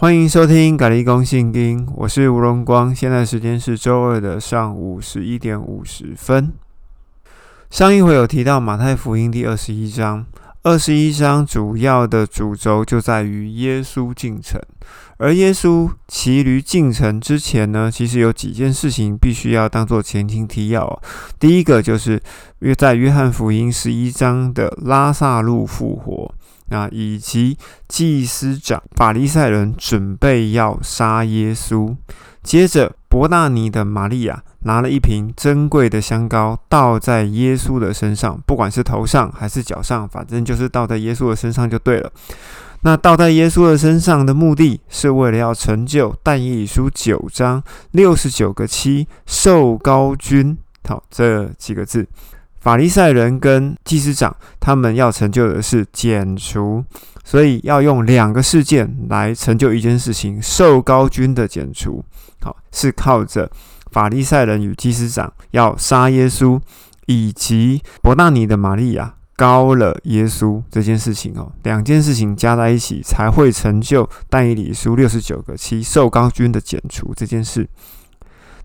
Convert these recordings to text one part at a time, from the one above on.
欢迎收听《咖喱公信经》，我是吴荣光。现在时间是周二的上午十一点五十分。上一回有提到马太福音第二十一章，二十一章主要的主轴就在于耶稣进城。而耶稣骑驴进城之前呢，其实有几件事情必须要当做前情提要。第一个就是约在约翰福音十一章的拉萨路复活。那，以及祭司长法利赛人准备要杀耶稣。接着，伯大尼的玛利亚拿了一瓶珍贵的香膏，倒在耶稣的身上，不管是头上还是脚上，反正就是倒在耶稣的身上就对了。那倒在耶稣的身上的目的是为了要成就但以理书九章六十九个七受高君好这几个字。法利赛人跟祭司长，他们要成就的是剪除，所以要用两个事件来成就一件事情：受高君的剪除，好是靠着法利赛人与祭司长要杀耶稣，以及伯纳尼的玛利亚高了耶稣这件事情哦，两件事情加在一起才会成就但以理书六十九个七受高君的剪除这件事。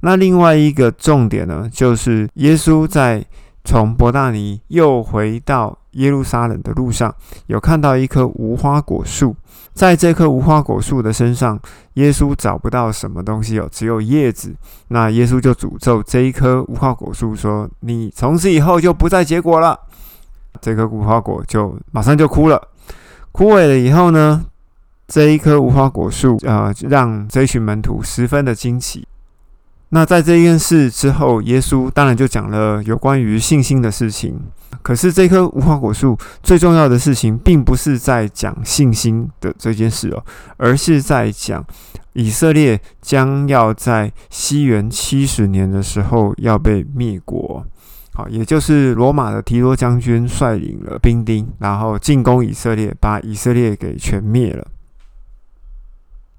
那另外一个重点呢，就是耶稣在。从伯大尼又回到耶路撒冷的路上，有看到一棵无花果树。在这棵无花果树的身上，耶稣找不到什么东西哦，只有叶子。那耶稣就诅咒这一棵无花果树说：“你从此以后就不再结果了。”这棵无花果就马上就枯了。枯萎了以后呢，这一棵无花果树啊，让这群门徒十分的惊奇。那在这件事之后，耶稣当然就讲了有关于信心的事情。可是这棵无花果树最重要的事情，并不是在讲信心的这件事哦，而是在讲以色列将要在西元七十年的时候要被灭国。好，也就是罗马的提多将军率领了兵丁，然后进攻以色列，把以色列给全灭了。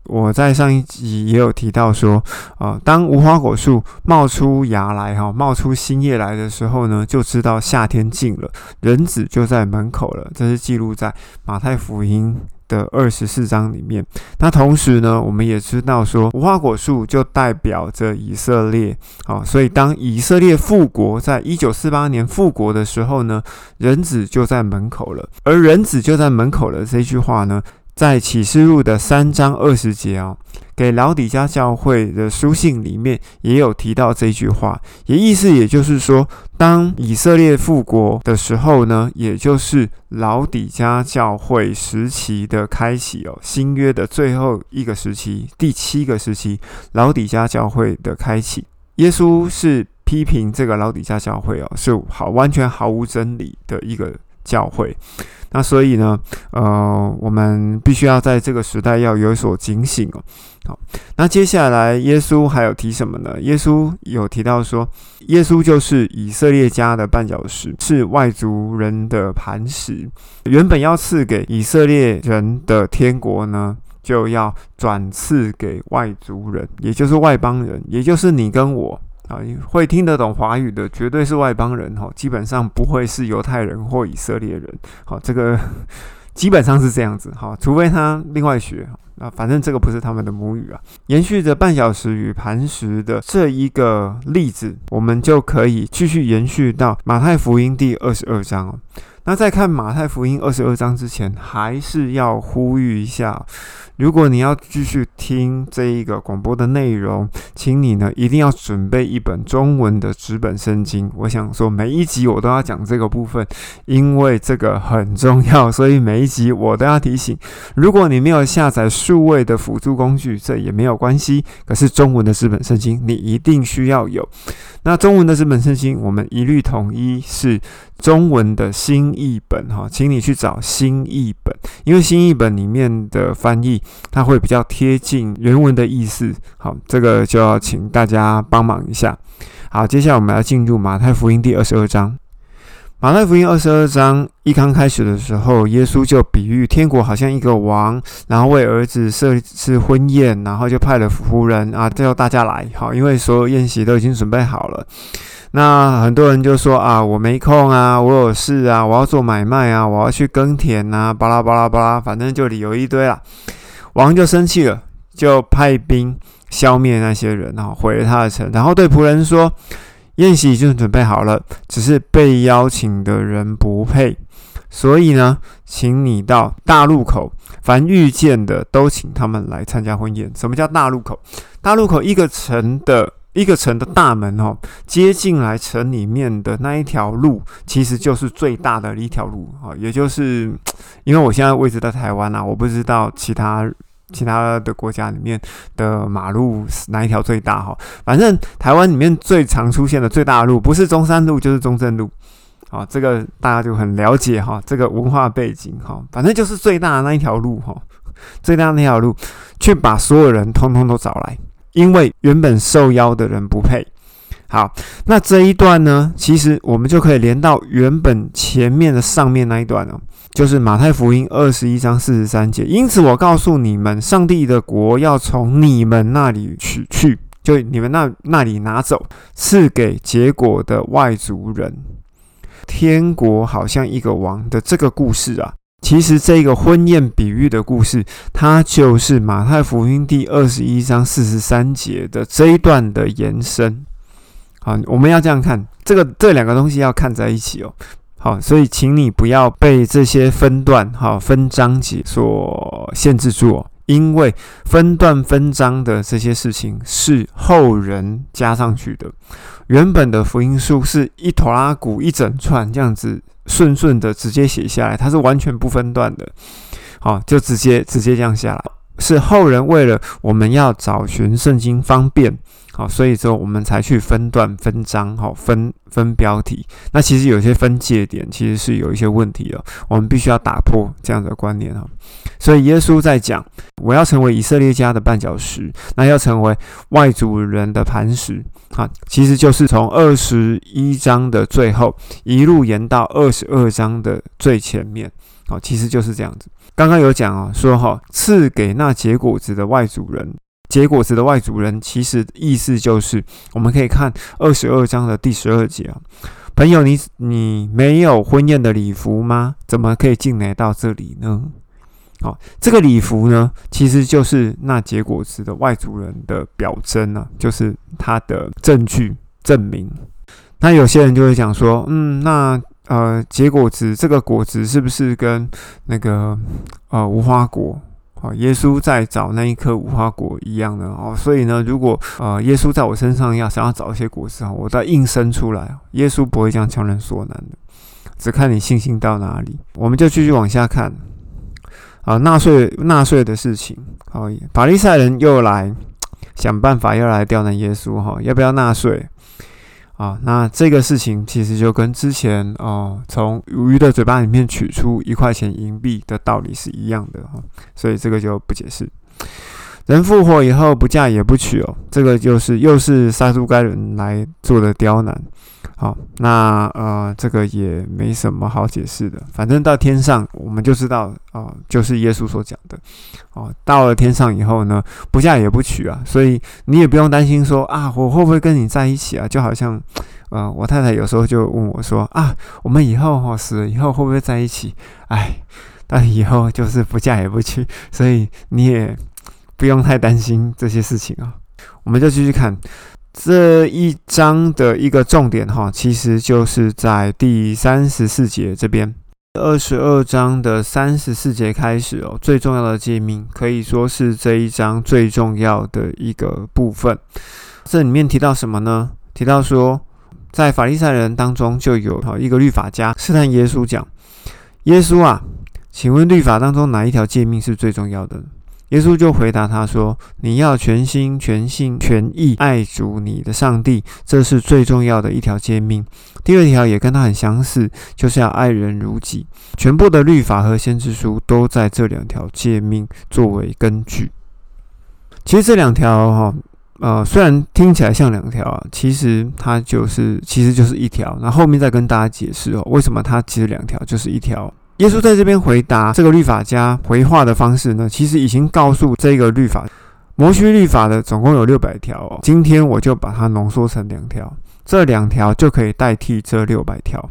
我在上一集也有提到说，啊，当无花果树冒出芽来，哈，冒出新叶来的时候呢，就知道夏天近了，人子就在门口了。这是记录在马太福音的二十四章里面。那同时呢，我们也知道说，无花果树就代表着以色列，好，所以当以色列复国，在一九四八年复国的时候呢，人子就在门口了。而人子就在门口了这句话呢。在启示录的三章二十节哦，给老底家教会的书信里面也有提到这句话，也意思也就是说，当以色列复国的时候呢，也就是老底家教会时期的开启哦，新约的最后一个时期，第七个时期，老底家教会的开启。耶稣是批评这个老底家教会哦，是好完全毫无真理的一个教会。那所以呢，呃，我们必须要在这个时代要有所警醒哦。好，那接下来耶稣还有提什么呢？耶稣有提到说，耶稣就是以色列家的绊脚石，是外族人的磐石。原本要赐给以色列人的天国呢，就要转赐给外族人，也就是外邦人，也就是你跟我。啊，会听得懂华语的绝对是外邦人哈，基本上不会是犹太人或以色列人。好，这个基本上是这样子哈，除非他另外学啊，反正这个不是他们的母语啊。延续着半小时与磐石的这一个例子，我们就可以继续延续到马太福音第二十二章。那在看马太福音二十二章之前，还是要呼吁一下。如果你要继续听这一个广播的内容，请你呢一定要准备一本中文的纸本圣经。我想说每一集我都要讲这个部分，因为这个很重要，所以每一集我都要提醒。如果你没有下载数位的辅助工具，这也没有关系。可是中文的纸本圣经你一定需要有。那中文的纸本圣经，我们一律统一是中文的新译本哈，请你去找新译本，因为新译本里面的翻译。它会比较贴近原文的意思，好，这个就要请大家帮忙一下。好，接下来我们要进入马太福音第二十二章。马太福音二十二章一刚开始的时候，耶稣就比喻天国好像一个王，然后为儿子设置婚宴，然后就派了仆人啊，叫大家来，好，因为所有宴席都已经准备好了。那很多人就说啊，我没空啊，我有事啊，我要做买卖啊，我要去耕田啊，巴拉巴拉巴拉，反正就理由一堆啦。王就生气了，就派兵消灭那些人，然后毁了他的城，然后对仆人说：“宴席已经准备好了，只是被邀请的人不配，所以呢，请你到大路口，凡遇见的都请他们来参加婚宴。什么叫大路口？大路口一个城的。”一个城的大门哦，接进来城里面的那一条路，其实就是最大的一条路啊。也就是因为我现在位置在台湾啊，我不知道其他其他的国家里面的马路哪一条最大哈。反正台湾里面最常出现的最大的路，不是中山路就是中正路啊。这个大家就很了解哈，这个文化背景哈。反正就是最大的那一条路哈，最大那条路，去把所有人通通都找来。因为原本受邀的人不配。好，那这一段呢，其实我们就可以连到原本前面的上面那一段哦，就是马太福音二十一章四十三节。因此，我告诉你们，上帝的国要从你们那里取去，就你们那那里拿走，赐给结果的外族人。天国好像一个王的这个故事啊。其实这个婚宴比喻的故事，它就是马太福音第二十一章四十三节的这一段的延伸。好，我们要这样看，这个这两个东西要看在一起哦。好，所以请你不要被这些分段、哈分章节所限制住哦，因为分段分章的这些事情是后人加上去的，原本的福音书是一坨拉古一整串这样子。顺顺的直接写下来，它是完全不分段的，好，就直接直接这样下来。是后人为了我们要找寻圣经方便，好，所以说我们才去分段分章，好，分分标题。那其实有些分界点其实是有一些问题的，我们必须要打破这样的观念哈。所以耶稣在讲，我要成为以色列家的绊脚石，那要成为外族人的磐石。啊，其实就是从二十一章的最后一路延到二十二章的最前面，好，其实就是这样子。刚刚有讲啊，说哈赐给那结果子的外族人，结果子的外族人，其实意思就是我们可以看二十二章的第十二节啊，朋友，你你没有婚宴的礼服吗？怎么可以进来到这里呢？好，这个礼服呢，其实就是那结果子的外族人的表征呢，就是他的证据证明。那有些人就会讲说，嗯，那呃，结果子这个果子是不是跟那个呃无花果，哦，耶稣在找那一颗无花果一样的哦？所以呢，如果呃耶稣在我身上要想要找一些果实啊，我再硬生出来，耶稣不会这样强人所难的，只看你信心到哪里。我们就继续往下看。啊，纳税纳税的事情，好，法利赛人又来想办法，又来刁难耶稣，哈，要不要纳税？啊，那这个事情其实就跟之前哦，从鱼的嘴巴里面取出一块钱银币的道理是一样的，哈，所以这个就不解释。人复活以后不嫁也不娶哦，这个就是又是杀猪该人来做的刁难。好，那呃，这个也没什么好解释的，反正到天上我们就知道啊，就是耶稣所讲的哦。到了天上以后呢，不嫁也不娶啊，所以你也不用担心说啊，我会不会跟你在一起啊？就好像，呃，我太太有时候就问我说啊，我们以后哈死了以后会不会在一起？哎，但以后就是不嫁也不娶，所以你也不用太担心这些事情啊。我们就继续看。这一章的一个重点哈，其实就是在第三十四节这边。二十二章的三十四节开始哦，最重要的诫命可以说是这一章最重要的一个部分。这里面提到什么呢？提到说，在法利赛人当中就有一个律法家试探耶稣讲：“耶稣啊，请问律法当中哪一条诫命是最重要的？”耶稣就回答他说：“你要全心、全性、全意爱主你的上帝，这是最重要的一条诫命。第二条也跟他很相似，就是要爱人如己。全部的律法和先知书都在这两条诫命作为根据。其实这两条哈，呃，虽然听起来像两条啊，其实它就是其实就是一条。那后面再跟大家解释哦，为什么它其实两条就是一条。”耶稣在这边回答这个律法家回话的方式呢，其实已经告诉这个律法摩西律法的总共有六百条哦。今天我就把它浓缩成两条，这两条就可以代替这六百条，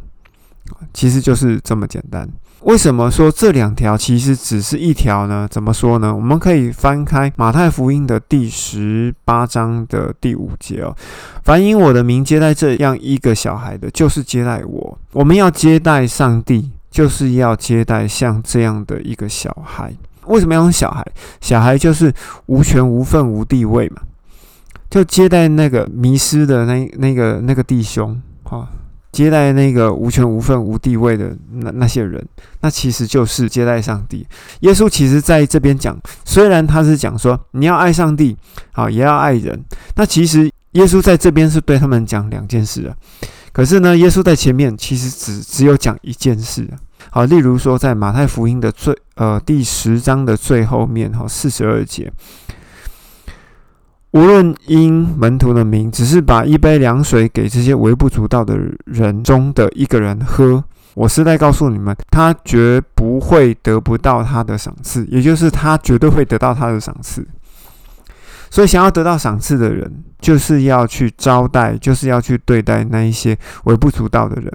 其实就是这么简单。为什么说这两条其实只是一条呢？怎么说呢？我们可以翻开马太福音的第十八章的第五节哦。凡因我的名接待这样一个小孩的，就是接待我。我们要接待上帝，就是要接待像这样的一个小孩。为什么要用小孩？小孩就是无权无份无地位嘛，就接待那个迷失的那那个那个弟兄啊。接待那个无权无份无地位的那那些人，那其实就是接待上帝。耶稣其实在这边讲，虽然他是讲说你要爱上帝，好也要爱人，那其实耶稣在这边是对他们讲两件事啊。可是呢，耶稣在前面其实只只有讲一件事啊。好，例如说在马太福音的最呃第十章的最后面哈四十二节。无论因门徒的名，只是把一杯凉水给这些微不足道的人中的一个人喝，我是在告诉你们，他绝不会得不到他的赏赐，也就是他绝对会得到他的赏赐。所以，想要得到赏赐的人，就是要去招待，就是要去对待那一些微不足道的人。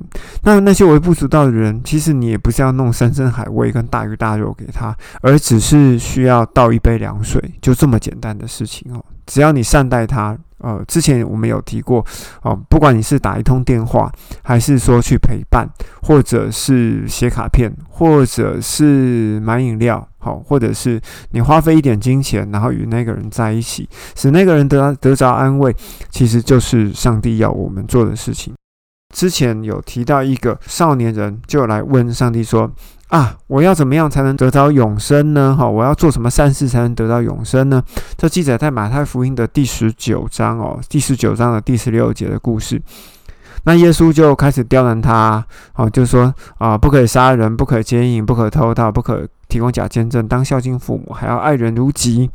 那那些微不足道的人，其实你也不是要弄山珍海味跟大鱼大肉给他，而只是需要倒一杯凉水，就这么简单的事情哦。只要你善待他，呃，之前我们有提过，哦，不管你是打一通电话，还是说去陪伴，或者是写卡片，或者是买饮料，好，或者是你花费一点金钱，然后与那个人在一起，使那个人得得着安慰，其实就是上帝要我们做的事情。之前有提到一个少年人，就来问上帝说。啊！我要怎么样才能得到永生呢？哈！我要做什么善事才能得到永生呢？这记载在马太福音的第十九章哦，第十九章的第十六节的故事。那耶稣就开始刁难他，哦，就说啊，不可以杀人，不可奸淫，不可偷盗，不可提供假见证，当孝敬父母，还要爱人如己。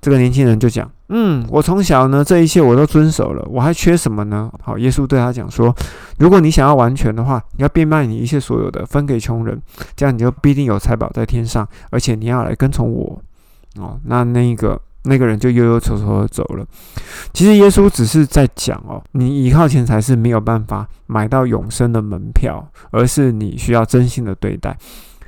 这个年轻人就讲。嗯，我从小呢，这一切我都遵守了，我还缺什么呢？好，耶稣对他讲说，如果你想要完全的话，你要变卖你一切所有的，分给穷人，这样你就必定有财宝在天上，而且你要来跟从我。哦，那那个那个人就悠悠愁愁的走了。其实耶稣只是在讲哦，你依靠钱财是没有办法买到永生的门票，而是你需要真心的对待。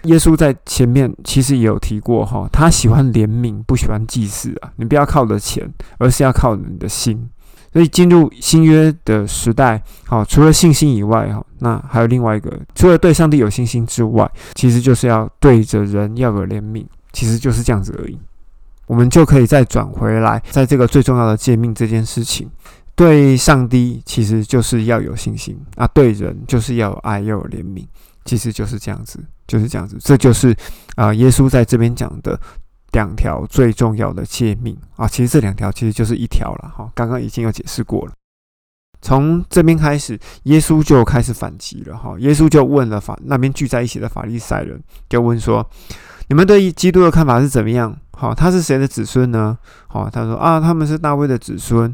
耶稣在前面其实也有提过哈，他喜欢怜悯，不喜欢祭祀啊。你不要靠着钱，而是要靠你的心。所以进入新约的时代，好，除了信心以外哈，那还有另外一个，除了对上帝有信心之外，其实就是要对着人要有怜悯，其实就是这样子而已。我们就可以再转回来，在这个最重要的诫命这件事情，对上帝其实就是要有信心啊，对人就是要有爱，要有怜悯。其实就是这样子，就是这样子，这就是啊，耶稣在这边讲的两条最重要的诫命啊。其实这两条其实就是一条了哈，刚刚已经有解释过了。从这边开始，耶稣就开始反击了哈。耶稣就问了法那边聚在一起的法利赛人，就问说：你们对基督的看法是怎么样？好，他是谁的子孙呢？好，他说啊，他们是大卫的子孙。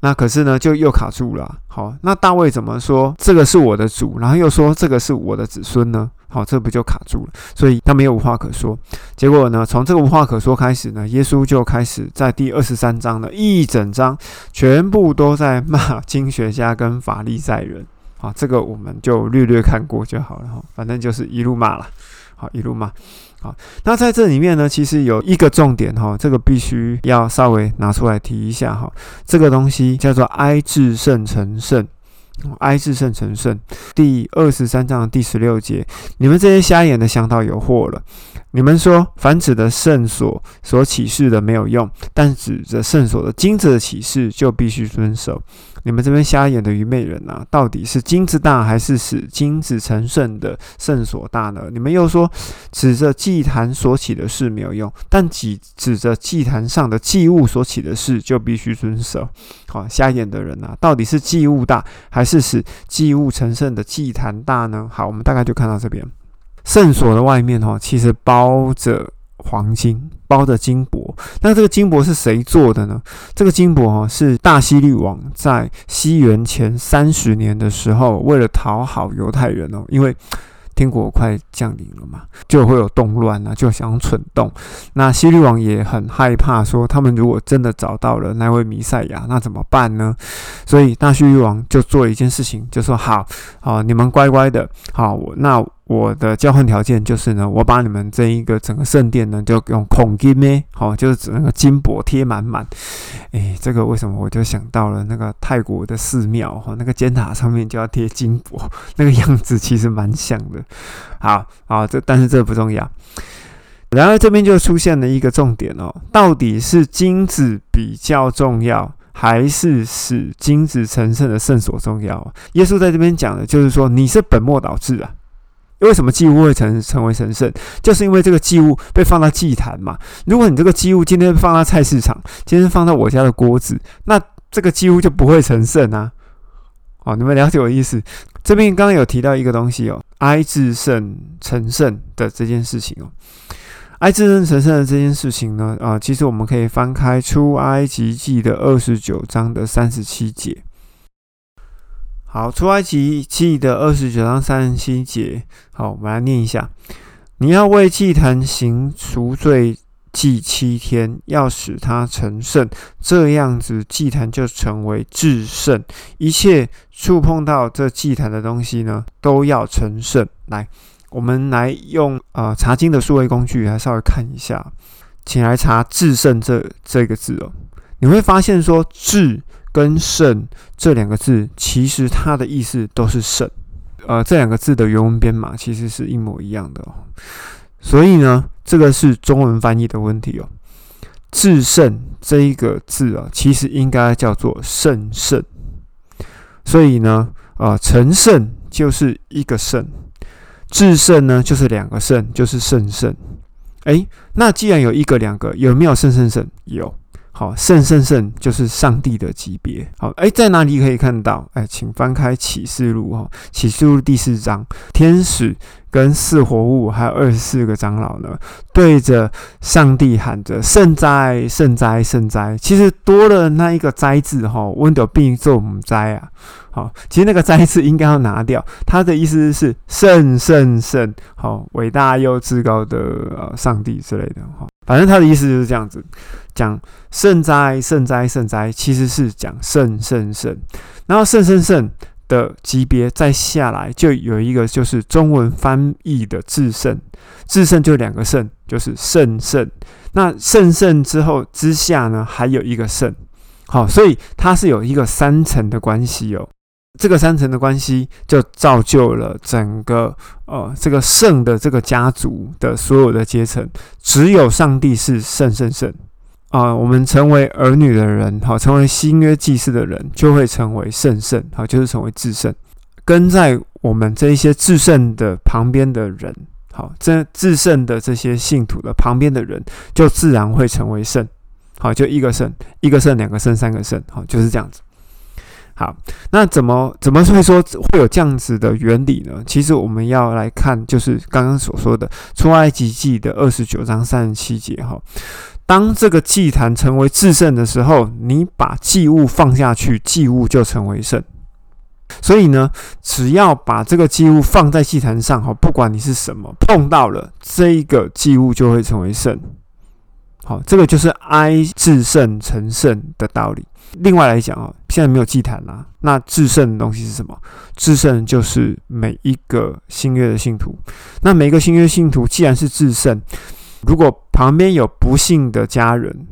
那可是呢，就又卡住了。好，那大卫怎么说这个是我的主，然后又说这个是我的子孙呢？好，这不就卡住了？所以他没有无话可说。结果呢，从这个无话可说开始呢，耶稣就开始在第二十三章的一整章，全部都在骂经学家跟法利赛人。好，这个我们就略略看过就好了哈，反正就是一路骂了。好，一路骂。好，那在这里面呢，其实有一个重点哈，这个必须要稍微拿出来提一下哈。这个东西叫做哀至圣成圣，哀至圣成圣，第二十三章第十六节，你们这些瞎眼的想到有祸了。你们说，凡指的圣所所启示的没有用，但指着圣所的金子的启示就必须遵守。你们这边瞎眼的愚昧人呐，到底是金子大，还是使金子成圣的圣所大呢？你们又说，指着祭坛所起的事没有用，但指指着祭坛上的祭物所起的事就必须遵守。好，瞎眼的人呐，到底是祭物大，还是使祭物成圣的祭坛大呢？好，我们大概就看到这边。圣所的外面哈，其实包着黄金，包着金箔。那这个金箔是谁做的呢？这个金箔哈是大希律王在西元前三十年的时候，为了讨好犹太人哦，因为。天国快降临了嘛，就会有动乱啊，就想蠢动。那希律王也很害怕，说他们如果真的找到了那位弥赛亚，那怎么办呢？所以大希律王就做一件事情，就说：好，好，你们乖乖的，好我，那我的交换条件就是呢，我把你们这一个整个圣殿呢，就用孔金呢，好，就是整个金箔贴满满。诶，这个为什么我就想到了那个泰国的寺庙哈，那个尖塔上面就要贴金箔，那个样子其实蛮像的。好，好，这但是这不重要。然而这边就出现了一个重点哦，到底是金子比较重要，还是使金子成圣的圣所重要？耶稣在这边讲的就是说，你是本末倒置啊。为什么祭物会成成为神圣？就是因为这个祭物被放到祭坛嘛。如果你这个祭物今天放到菜市场，今天放到我家的锅子，那这个祭物就不会成圣啊。哦，你们了解我的意思？这边刚刚有提到一个东西哦，哀至圣成圣的这件事情哦。哀至圣成圣的这件事情呢，啊，其实我们可以翻开出埃及记的二十九章的三十七节。好，出埃及记的二十九章三十七节，好，我们来念一下：你要为祭坛行赎罪祭七天，要使它成圣，这样子祭坛就成为至圣。一切触碰到这祭坛的东西呢，都要成圣。来，我们来用呃查经的数位工具来稍微看一下，请来查“至圣”这这个字哦，你会发现说“至”。跟圣这两个字，其实它的意思都是圣，呃，这两个字的原文编码其实是一模一样的哦。所以呢，这个是中文翻译的问题哦。至圣这一个字啊，其实应该叫做圣圣。所以呢，呃，成圣就是一个圣，至圣呢就是两个圣，就是圣圣。诶，那既然有一个、两个，有没有圣圣圣？有。好，圣圣圣就是上帝的级别。好，哎，在哪里可以看到？哎，请翻开启示录哈，启示录第四章，天使跟四活物还有二十四个长老呢，对着上帝喊着圣哉，圣哉，圣哉。其实多了那一个哉字哈，温德并做母哉啊。好，其实那个哉字应该要拿掉，他的意思是圣圣圣，好，伟大又至高的呃上帝之类的哈。反正他的意思就是这样子，讲圣哉圣哉圣哉，其实是讲圣圣圣。然后圣圣圣的级别再下来，就有一个就是中文翻译的至圣，至圣就两个圣，就是圣圣。那圣圣之后之下呢，还有一个圣，好，所以它是有一个三层的关系哦。这个三层的关系，就造就了整个呃这个圣的这个家族的所有的阶层，只有上帝是圣圣圣啊！我们成为儿女的人，好，成为新约祭祀的人，就会成为圣圣，好，就是成为至圣。跟在我们这一些至圣的旁边的人，好，这至圣的这些信徒的旁边的人，就自然会成为圣，好，就一个圣，一个圣，两个圣，三个圣，好，就是这样子。好，那怎么怎么会说会有这样子的原理呢？其实我们要来看，就是刚刚所说的出埃及记的二十九章三十七节哈。当这个祭坛成为至圣的时候，你把祭物放下去，祭物就成为圣。所以呢，只要把这个祭物放在祭坛上哈，不管你是什么碰到了这一个祭物，就会成为圣。好，这个就是哀至圣成圣的道理。另外来讲哦，现在没有祭坛啦。那至圣的东西是什么？至圣就是每一个新约的信徒。那每个新约信徒既然是至圣，如果旁边有不幸的家人，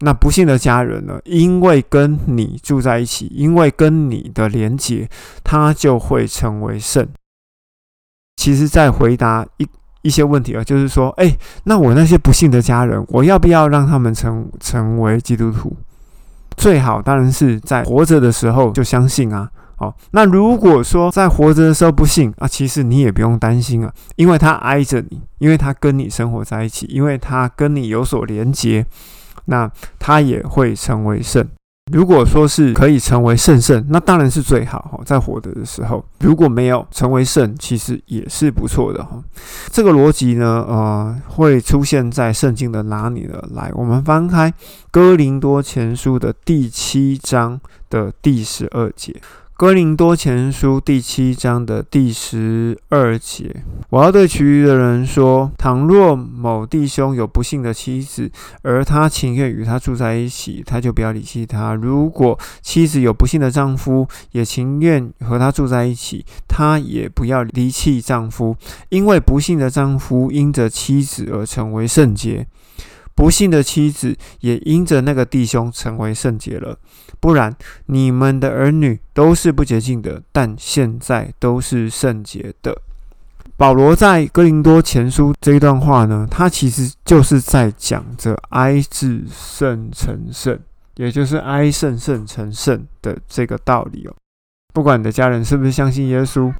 那不幸的家人呢，因为跟你住在一起，因为跟你的连结，他就会成为圣。其实，在回答一一些问题啊，就是说，哎，那我那些不幸的家人，我要不要让他们成成为基督徒？最好当然是在活着的时候就相信啊，好，那如果说在活着的时候不信啊，其实你也不用担心啊，因为他挨着你，因为他跟你生活在一起，因为他跟你有所连结，那他也会成为圣。如果说是可以成为圣圣，那当然是最好哈，在活着的时候，如果没有成为圣，其实也是不错的哈。这个逻辑呢，呃，会出现在圣经的哪里呢？来，我们翻开哥林多前书的第七章的第十二节。哥林多前书第七章的第十二节，我要对其余的人说：倘若某弟兄有不幸的妻子，而他情愿与他住在一起，他就不要离弃他；如果妻子有不幸的丈夫，也情愿和他住在一起，他也不要离弃丈夫，因为不幸的丈夫因着妻子而成为圣洁。不幸的妻子也因着那个弟兄成为圣洁了，不然你们的儿女都是不洁净的，但现在都是圣洁的。保罗在哥林多前书这一段话呢，他其实就是在讲着哀至圣成圣，也就是哀圣圣成圣的这个道理哦。不管你的家人是不是相信耶稣。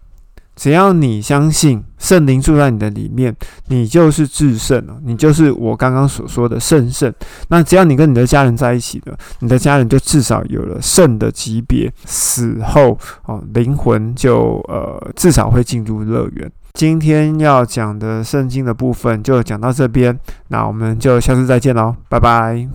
只要你相信圣灵住在你的里面，你就是至圣了，你就是我刚刚所说的圣圣。那只要你跟你的家人在一起的，你的家人就至少有了圣的级别，死后哦，灵魂就呃至少会进入乐园。今天要讲的圣经的部分就讲到这边，那我们就下次再见喽，拜拜。